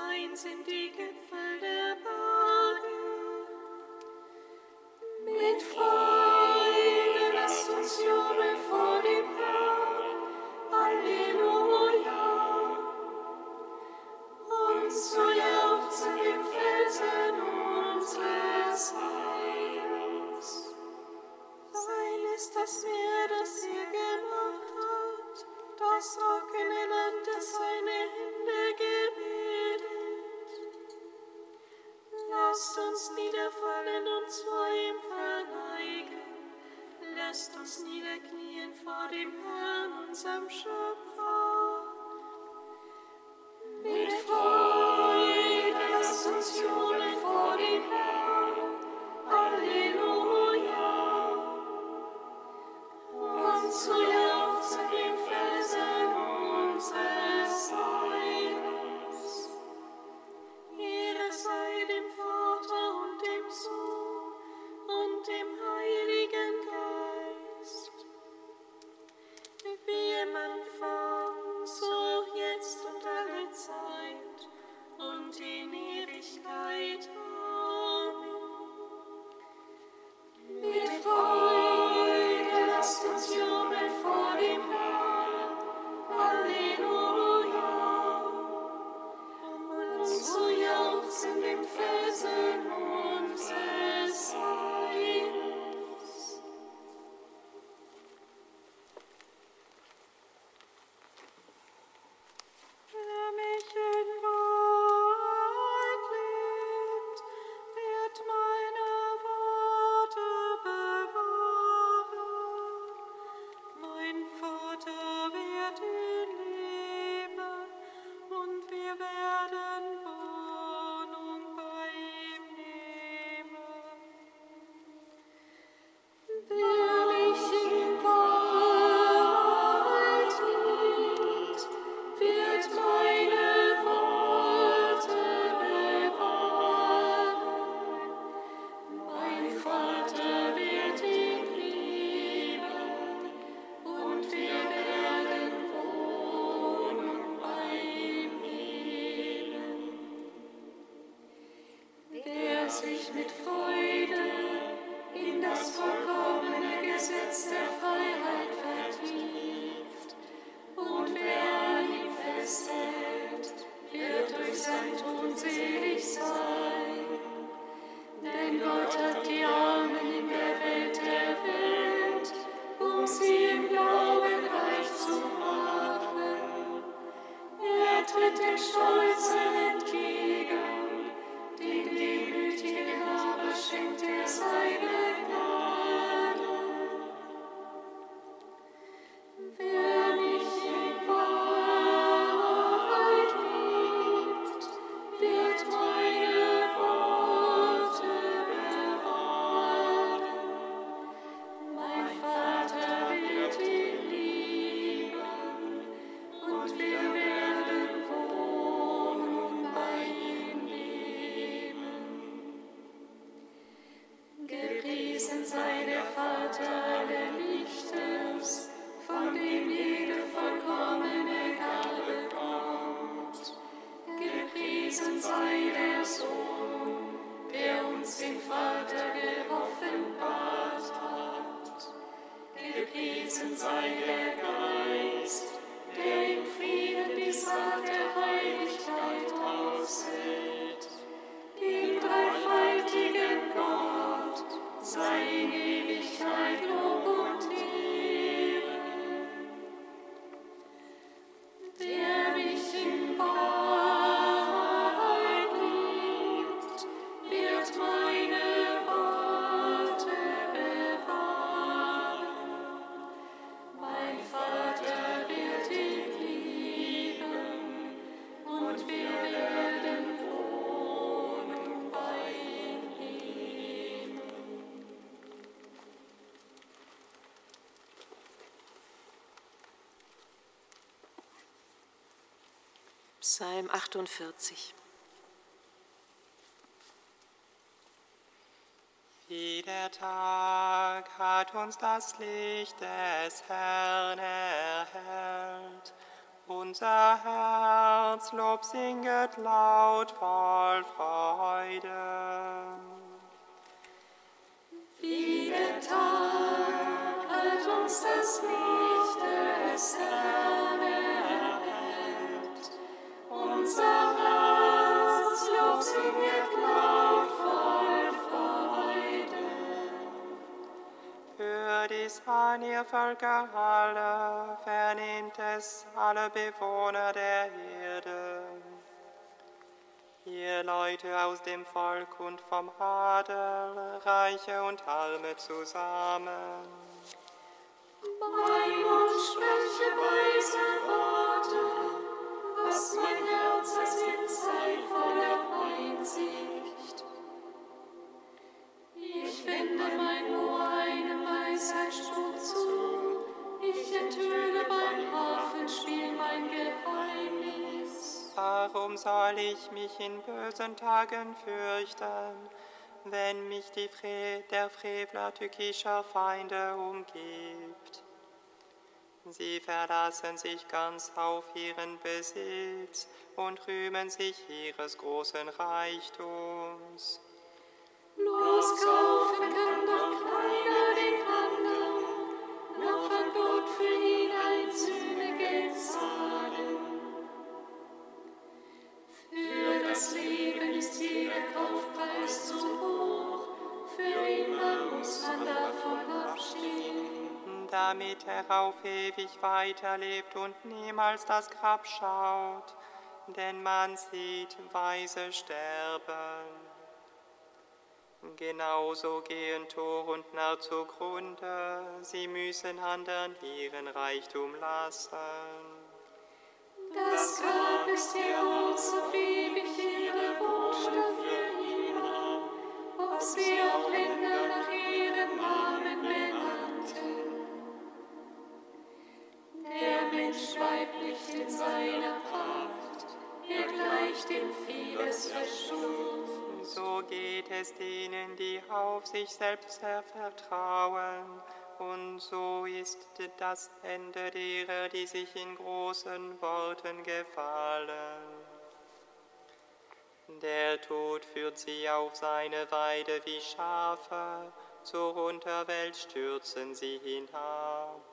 sein sind die Gipfel der Berge. More. Psalm 48. Wie der Tag hat uns das Licht des Herrn erhellt. Unser Herz Lob singet laut voll Freude. Wie der Tag hat uns das Licht des Herrn ihr Völker alle, vernehmt es alle Bewohner der Erde. Ihr Leute aus dem Volk und vom Adel, Reiche und Arme zusammen. Mein Mund spreche weise Worte, was mein Herz ersinnt, sei voller Einsicht. Ich wende mein Ohr einem Weisheitsspruch zu, ich enthülle beim Harfenspiel mein Geheimnis. Warum soll ich mich in bösen Tagen fürchten, wenn mich die Fre der Frevler tückischer Feinde umgibt? Sie verlassen sich ganz auf ihren Besitz und rühmen sich ihres großen Reichtums. Loskaufen kann doch keiner den anderen, noch an Gott für ihn ein Sühnegeld zahlen. Für das Leben ist jeder Kaufpreis zu hoch, für immer muss man abstehen. Damit er auf ewig weiterlebt und niemals das Grab schaut, denn man sieht Weise sterben. Genauso gehen Tor und Narr zugrunde, sie müssen anderen ihren Reichtum lassen. Das Grab ist ihr Haus auf ewig ihre Wohnstatt für immer, ob sie auch Länder Mensch schweibt nicht in seiner Pracht, er gleicht dem Vieh des Verstummt. So geht es denen, die auf sich selbst vertrauen, und so ist das Ende derer, die sich in großen Worten gefallen. Der Tod führt sie auf seine Weide wie Schafe, zur Unterwelt stürzen sie hinab.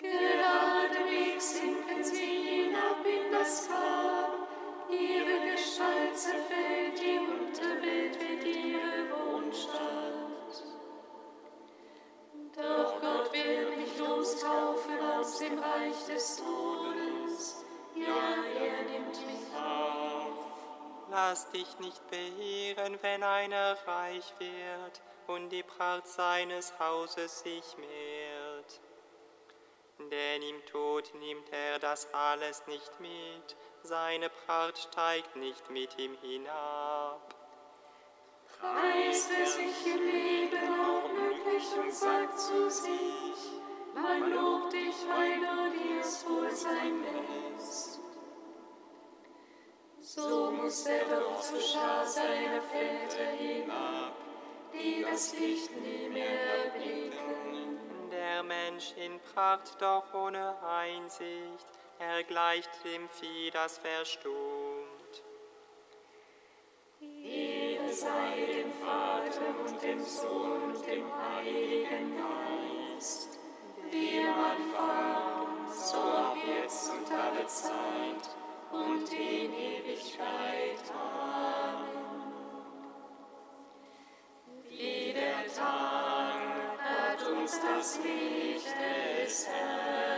Geradewegs sinken sie hinab in das Grab, ihre Gestalt zerfällt, die Unterwelt wird ihre Wohnstatt. Doch Gott will mich loskaufen aus dem Reich des Todes, ja, er nimmt mich auf. Lass dich nicht beirren, wenn einer reich wird und die Pracht seines Hauses sich mehrt. Denn im Tod nimmt er das alles nicht mit, seine Pracht steigt nicht mit ihm hinab. Preist er sich im Leben auch glücklich und sagt zu sich, man lobt dich, weil du dir es Wohlsein lässt. So muss er doch zur Schar seiner Väter hinab, die das Licht nie mehr erblicken. Der Mensch in Pracht doch ohne Einsicht, er gleicht dem Vieh, das verstummt. Ehre sei dem Vater und dem Sohn und dem Heiligen Geist, wie man Anfang, so ab jetzt und alle Zeit und in Ewigkeit. Amen. Wie der Tag hat uns das Licht des Herrn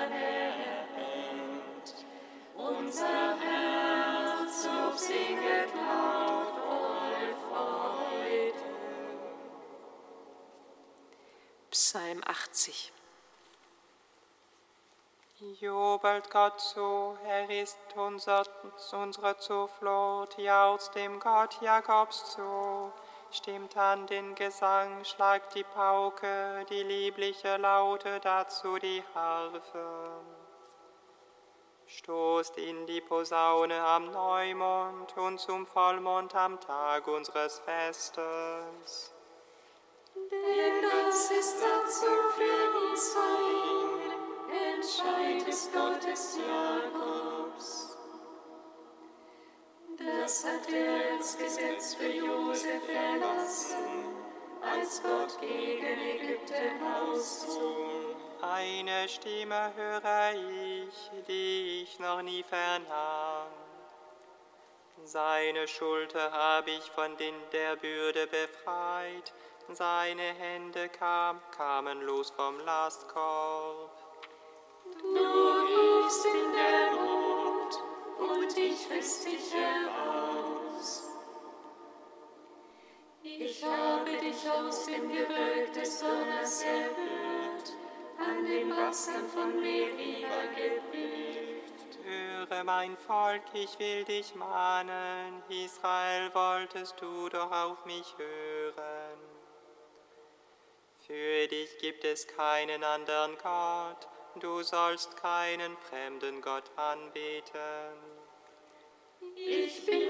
Psalm 80 Jubelt Gott zu, er ist unser, unsere Zuflucht, jauchzt dem Gott Jakobs zu. Stimmt an den Gesang, schlagt die Pauke, die liebliche Laute, dazu die Harfe. Stoßt in die Posaune am Neumond und zum Vollmond am Tag unseres Festes. Denn das ist dazu für Israel, Entscheid des Gottes Jakobs. Das hat er als Gesetz für Josef erlassen, als Gott gegen Ägypten auszog. Eine Stimme höre ich, die ich noch nie vernahm. Seine Schulter habe ich von den der Bürde befreit, seine Hände kam, kamen los vom Lastkorb. Du riefst in der Not und ich riss dich heraus. Ich habe dich aus dem Gewölk des Donners erhört, an den Wassern von Meriba geprüft. Höre mein Volk, ich will dich mahnen, Israel wolltest du doch auf mich hören. Für dich gibt es keinen anderen Gott, du sollst keinen fremden Gott anbeten. Ich bin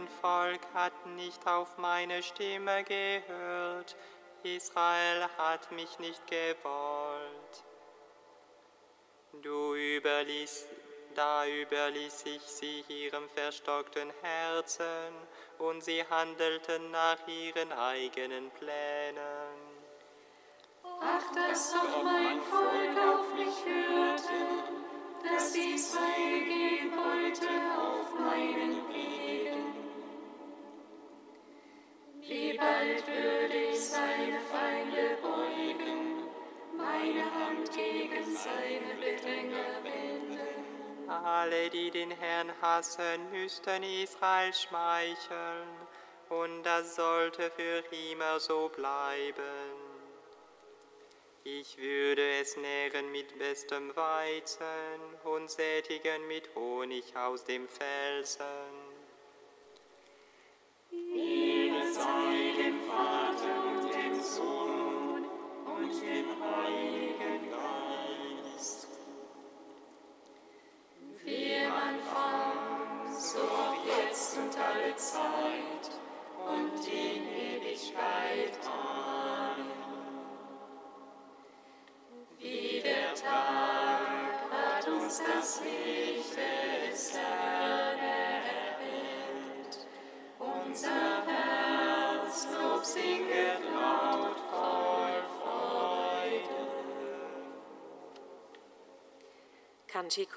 mein Volk hat nicht auf meine Stimme gehört, Israel hat mich nicht gewollt. Du überließ, da überließ ich sie ihrem verstockten Herzen und sie handelten nach ihren eigenen Plänen. Ach, dass doch mein Volk auf mich hörte, dass Israel gehen wollte auf meinen Wegen. Würde ich seine Feinde beugen, meine Hand gegen seine Bedränger wenden. Alle, die den Herrn hassen, müssten Israel schmeicheln, und das sollte für immer so bleiben. Ich würde es nähren mit bestem Weizen und sättigen mit Honig aus dem Felsen.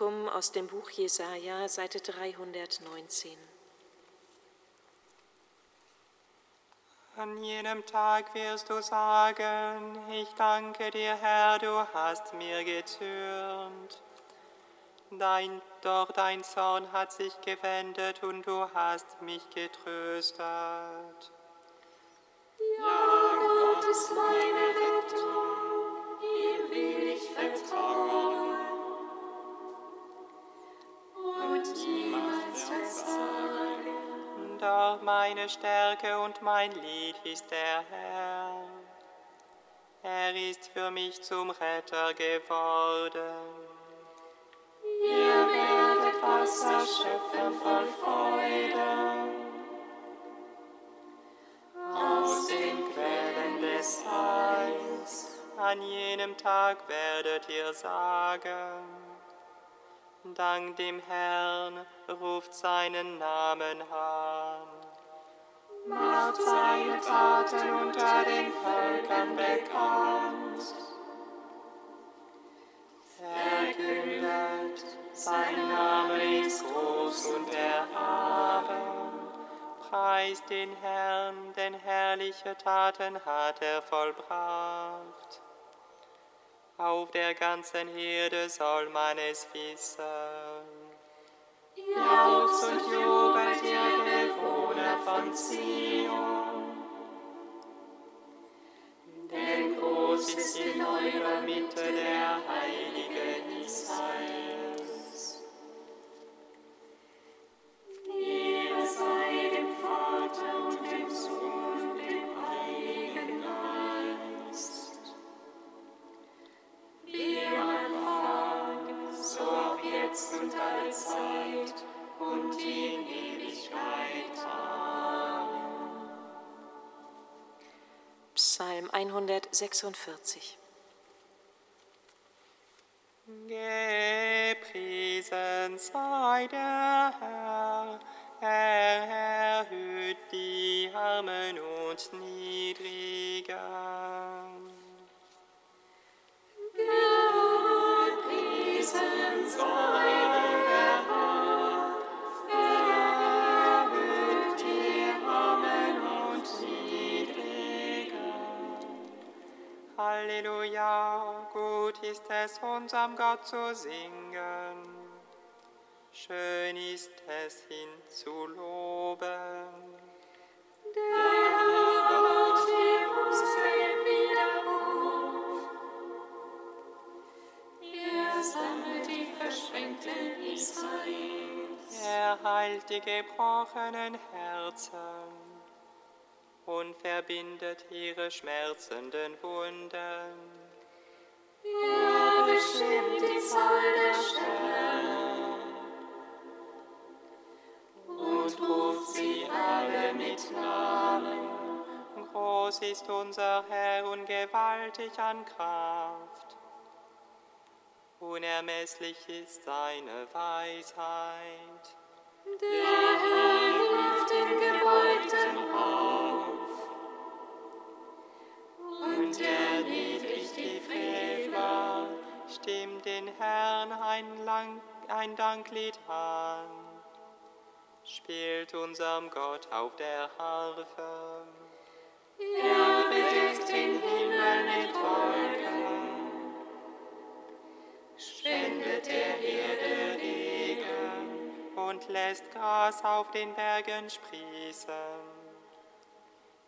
Kantikum aus dem Buch Jesaja, Seite 319. An jenem Tag wirst du sagen, ich danke dir, Herr, du hast mir gezürnt. Dein, doch dein Zorn hat sich gewendet und du hast mich getröstet. Ja, Gott ist meine Rettung, meine Stärke und mein Lied ist der Herr. Er ist für mich zum Retter geworden. Ihr werdet Wasser schöpfen voll Freude aus den Quellen des Heils. An jenem Tag werdet ihr sagen, Dank dem Herrn, ruft seinen Namen an macht seine Taten unter den Völkern bekannt. Verkündet, sein Name ist groß und erhaben. Preist den Herrn, denn herrliche Taten hat er vollbracht. Auf der ganzen Herde soll man es wissen. Jauchz und Jubel von Zion. Denn groß ist in eurer Mitte der Heilige Israels. Liebe sei dem Vater und dem Sohn dem Heiligen Geist. Wie am so auch jetzt und alle Zeit und in Psalm 146. Gepriesen sei der Herr, er erhöht die Armen und Niedrigen. Gepriesen sei ist es unserem Gott zu singen. Schön ist es ihn zu loben. Der Herr baut Jerusalem wieder auf. Er sammelt die Verschränkten Israels. Er heilt die gebrochenen Herzen und verbindet ihre schmerzenden Wunden. Ist unser Herr und gewaltig an Kraft. Unermesslich ist seine Weisheit. Der Herr den Herrn ein, Lang ein Danklied an. Spielt unserem Gott auf der Harfe. Er bedeckt den Himmel mit Wolken, spendet der Erde Regen. und lässt Gras auf den Bergen sprießen.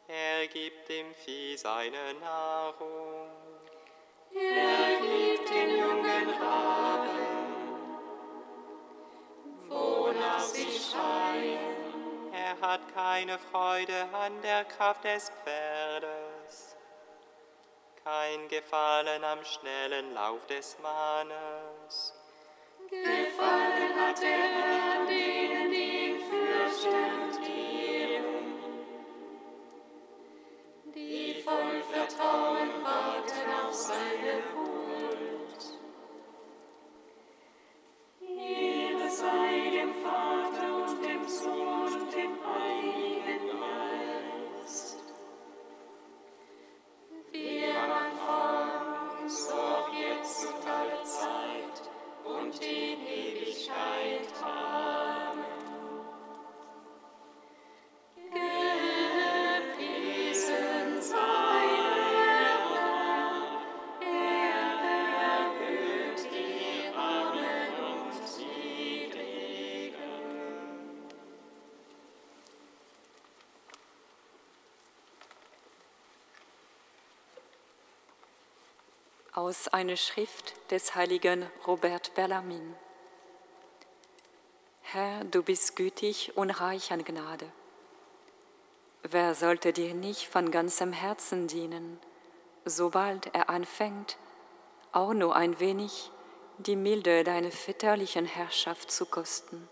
Er gibt dem Vieh seine Nahrung. Er den jungen Raben, wonach sie schreien. Er hat keine Freude an der Kraft des Pferdes, kein Gefallen am schnellen Lauf des Mannes. Gefallen hat der Herr denen, die ihn fürchten die voll Vertrauen warten Vater und dem Sohn und dem Heiligen Aus einer Schrift des heiligen Robert Bellarmin. Herr, du bist gütig und reich an Gnade. Wer sollte dir nicht von ganzem Herzen dienen, sobald er anfängt, auch nur ein wenig die Milde deiner väterlichen Herrschaft zu kosten?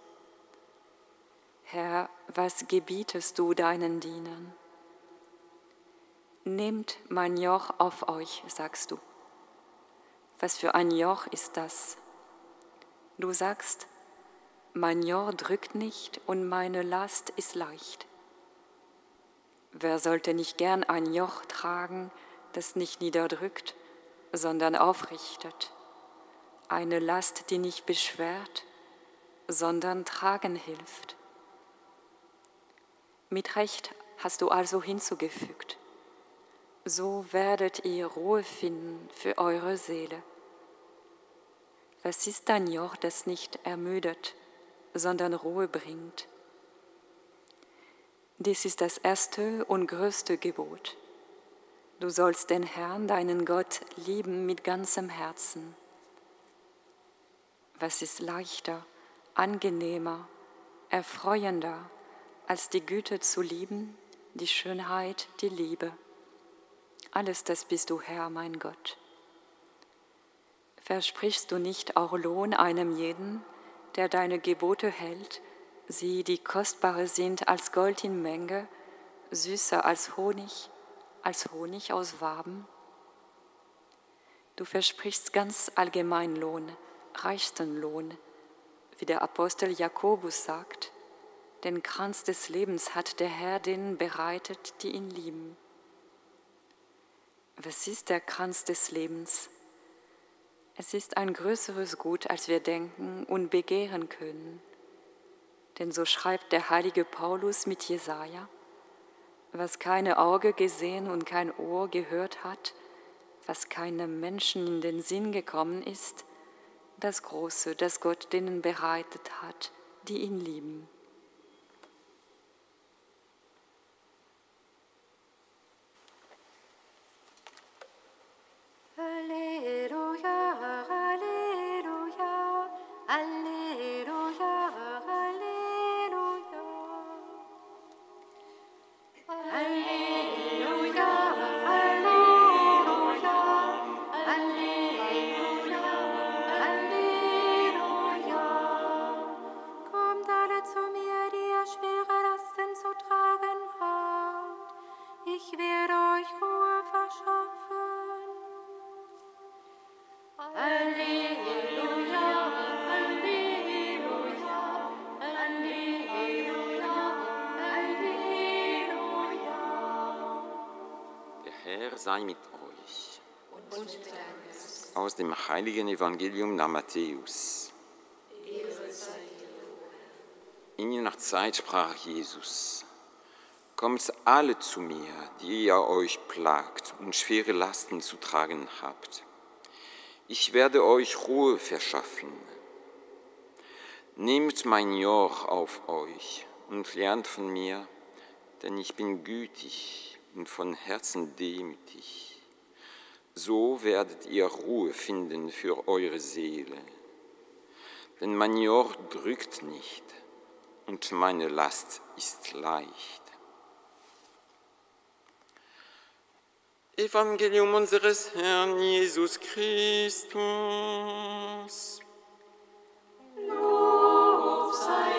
Herr, was gebietest du deinen Dienern? Nehmt mein Joch auf euch, sagst du. Was für ein Joch ist das? Du sagst, mein Joch drückt nicht und meine Last ist leicht. Wer sollte nicht gern ein Joch tragen, das nicht niederdrückt, sondern aufrichtet? Eine Last, die nicht beschwert, sondern tragen hilft. Mit Recht hast du also hinzugefügt. So werdet ihr Ruhe finden für eure Seele. Was ist ein Joch, das nicht ermüdet, sondern Ruhe bringt? Dies ist das erste und größte Gebot. Du sollst den Herrn, deinen Gott, lieben mit ganzem Herzen. Was ist leichter, angenehmer, erfreuender, als die Güte zu lieben, die Schönheit, die Liebe? Alles das bist du, Herr, mein Gott. Versprichst du nicht auch Lohn einem jeden, der deine Gebote hält, sie, die kostbarer sind als Gold in Menge, süßer als Honig, als Honig aus Waben? Du versprichst ganz allgemein Lohn, reichsten Lohn, wie der Apostel Jakobus sagt, den Kranz des Lebens hat der Herr denen bereitet, die ihn lieben. Was ist der Kranz des Lebens? Es ist ein größeres Gut, als wir denken und begehren können. Denn so schreibt der heilige Paulus mit Jesaja, was keine Auge gesehen und kein Ohr gehört hat, was keinem Menschen in den Sinn gekommen ist, das Große, das Gott denen bereitet hat, die ihn lieben. Alleluia, Alleluia. Sei mit euch. Aus dem heiligen Evangelium nach Matthäus. In jener Zeit sprach Jesus, Kommt alle zu mir, die ihr euch plagt und schwere Lasten zu tragen habt. Ich werde euch Ruhe verschaffen. Nehmt mein Joch auf euch und lernt von mir, denn ich bin gütig und von Herzen demütig. So werdet ihr Ruhe finden für eure Seele. Denn mein Joch drückt nicht und meine Last ist leicht. Evangelium unseres Herrn Jesus Christus. Gepriesen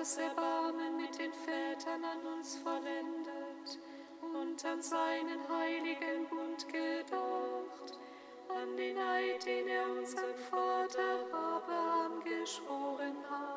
das Erbarmen mit den Vätern an uns vollendet und an seinen heiligen Bund gedacht, an den Eid, den er unserem Vater Abraham geschworen hat.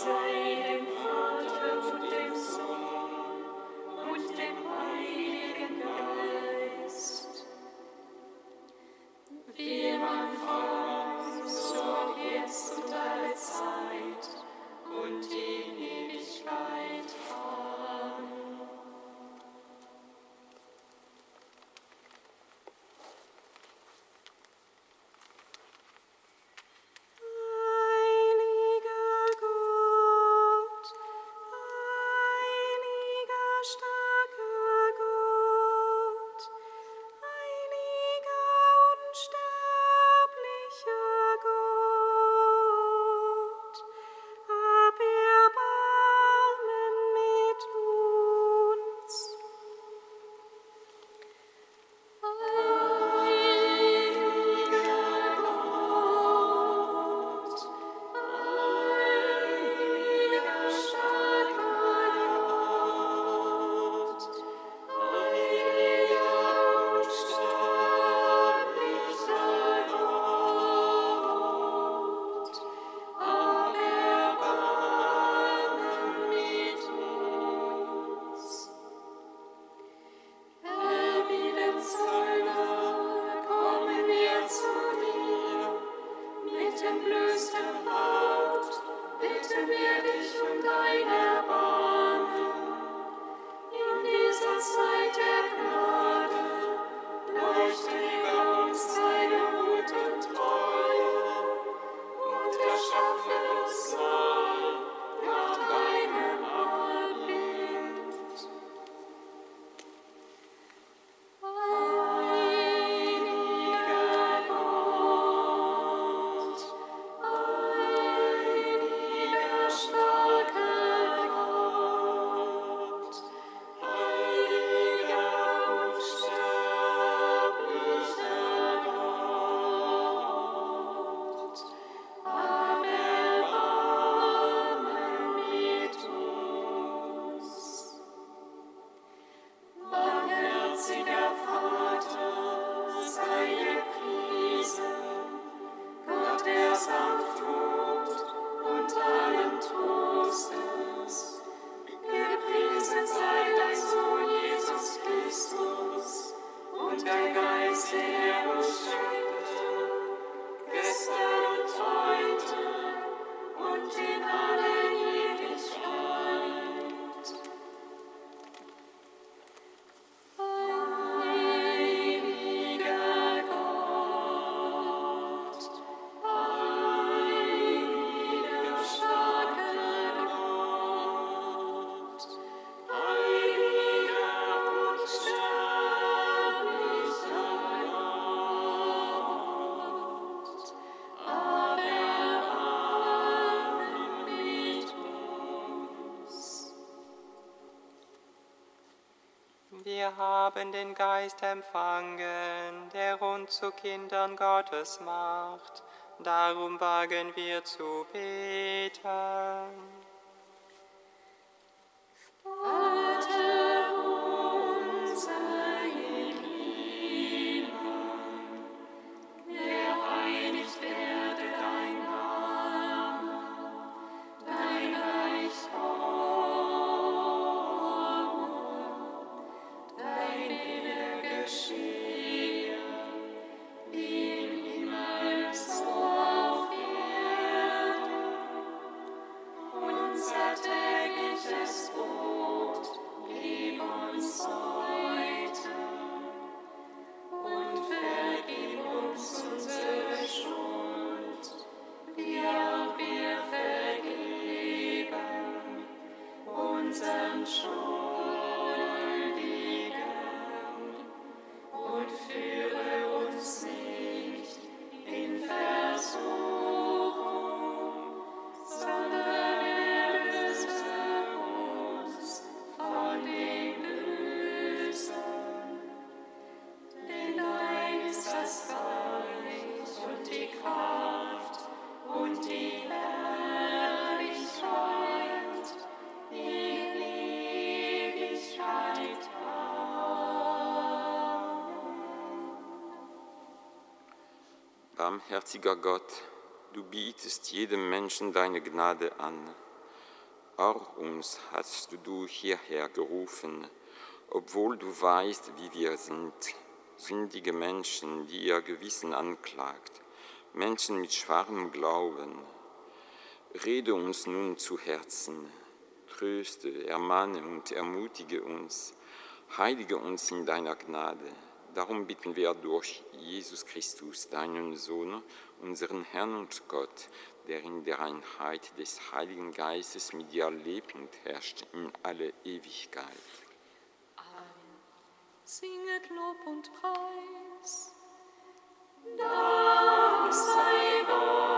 say entblößtem Haupt, bitte mir den haben den Geist empfangen, der uns zu Kindern Gottes macht. Darum wagen wir zu beten. Barmherziger Gott, du bietest jedem Menschen deine Gnade an. Auch uns hast du hierher gerufen, obwohl du weißt, wie wir sind, sündige Menschen, die ihr Gewissen anklagt, Menschen mit schwachem Glauben. Rede uns nun zu Herzen, tröste, ermahne und ermutige uns, heilige uns in deiner Gnade. Darum bitten wir durch Jesus Christus, deinen Sohn, unseren Herrn und Gott, der in der Einheit des Heiligen Geistes mit dir lebt und herrscht in alle Ewigkeit. Amen. Singet Lob und Preis. Dank sei